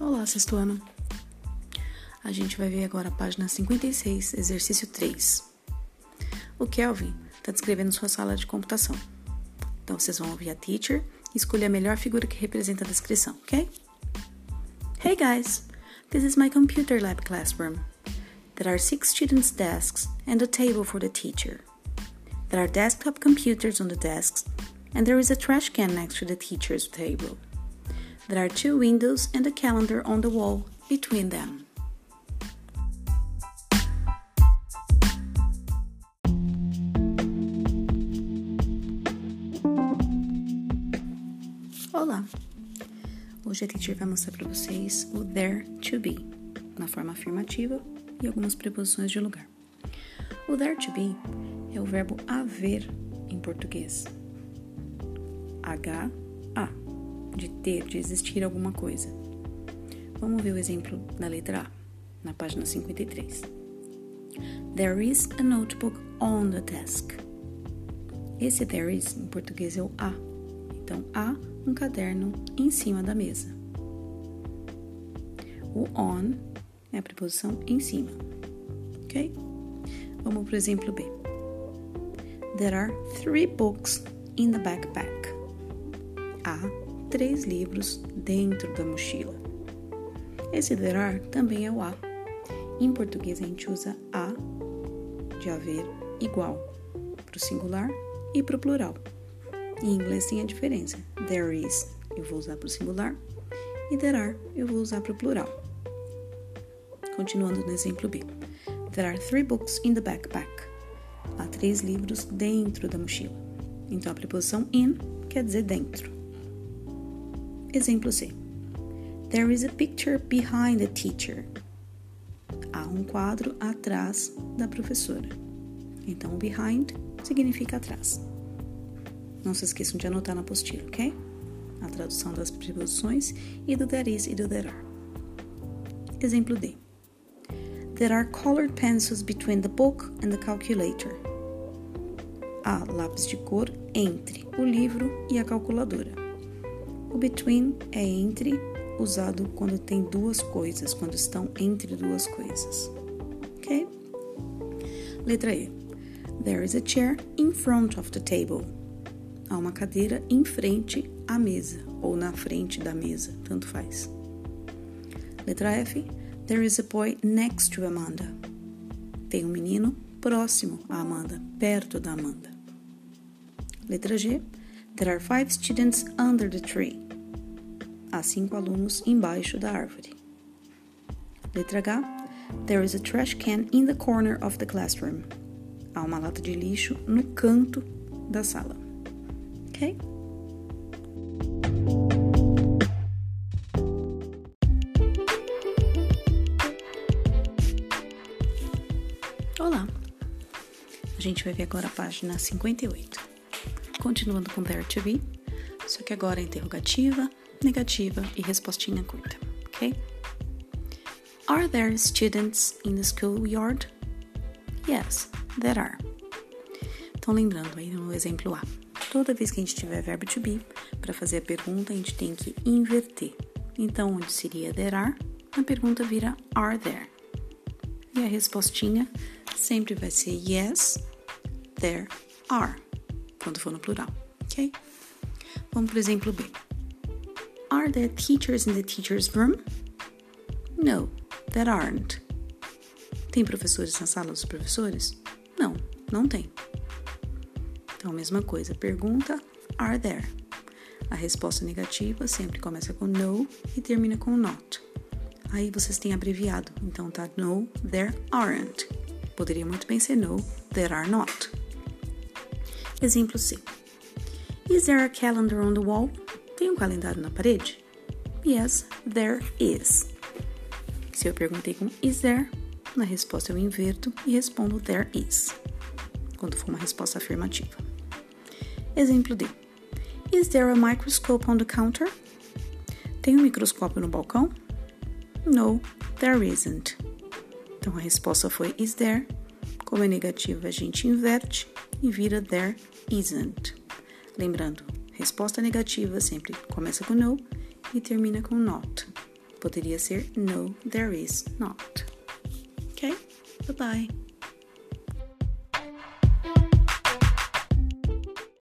Olá, sexto ano. A gente vai ver agora a página 56, exercício 3. O Kelvin está descrevendo sua sala de computação. Então, vocês vão ouvir a teacher e escolher a melhor figura que representa a descrição, ok? Hey guys, this is my computer lab classroom. There are six students' desks and a table for the teacher. There are desktop computers on the desks, and there is a trash can next to the teacher's table. There are two windows and a calendar on the wall between them. Olá! Hoje a teacher vai mostrar para vocês o there to be, na forma afirmativa e algumas preposições de lugar. O there to be é o verbo haver em português. H-A de ter, de existir alguma coisa. Vamos ver o exemplo da letra A, na página 53. There is a notebook on the desk. Esse there is em português é o a. Então, há um caderno em cima da mesa. O on é a preposição em cima. Ok? Vamos para o exemplo B. There are three books in the backpack. Há três livros dentro da mochila. Are também é o a. Em português a gente usa a de haver igual para o singular e para o plural. Em inglês tem a diferença. There is eu vou usar para o singular e there are eu vou usar para o plural. Continuando no exemplo B. There are three books in the backpack. Há três livros dentro da mochila. Então a preposição in quer dizer dentro. Exemplo C. There is a picture behind the teacher. Há um quadro atrás da professora. Então, behind significa atrás. Não se esqueçam de anotar na apostila, ok? A tradução das preposições e do there is e do there are. Exemplo D. There are colored pencils between the book and the calculator. Há lápis de cor entre o livro e a calculadora. O between é entre, usado quando tem duas coisas, quando estão entre duas coisas. Ok? Letra E. There is a chair in front of the table. Há uma cadeira em frente à mesa ou na frente da mesa, tanto faz. Letra F. There is a boy next to Amanda. Tem um menino próximo a Amanda, perto da Amanda. Letra G. There are five students under the tree. Há cinco alunos embaixo da árvore. Letra H. There is a trash can in the corner of the classroom. Há uma lata de lixo no canto da sala. Ok? Olá! A gente vai ver agora a página 58 continuando com there to be, só que agora interrogativa, negativa e respostinha curta, ok? Are there students in the schoolyard? Yes, there are. Então, lembrando aí no exemplo A, toda vez que a gente tiver verbo to be, para fazer a pergunta, a gente tem que inverter. Então, onde seria there are, a pergunta vira are there. E a respostinha sempre vai ser yes, there are quando for no plural, ok? Vamos para o exemplo B. Are there teachers in the teacher's room? No, there aren't. Tem professores na sala dos professores? Não, não tem. Então, mesma coisa. Pergunta: Are there? A resposta negativa sempre começa com no e termina com not. Aí vocês têm abreviado. Então tá no, there aren't. Poderia muito bem ser no, there are not. Exemplo C. Is there a calendar on the wall? Tem um calendário na parede? Yes, there is. Se eu perguntei com is there, na resposta eu inverto e respondo there is, quando for uma resposta afirmativa. Exemplo D. Is there a microscope on the counter? Tem um microscópio no balcão? No, there isn't. Então a resposta foi is there. Como é negativa, a gente inverte e vira there isn't. Lembrando, resposta negativa sempre começa com no e termina com not. Poderia ser No, there is not. Ok? Bye bye.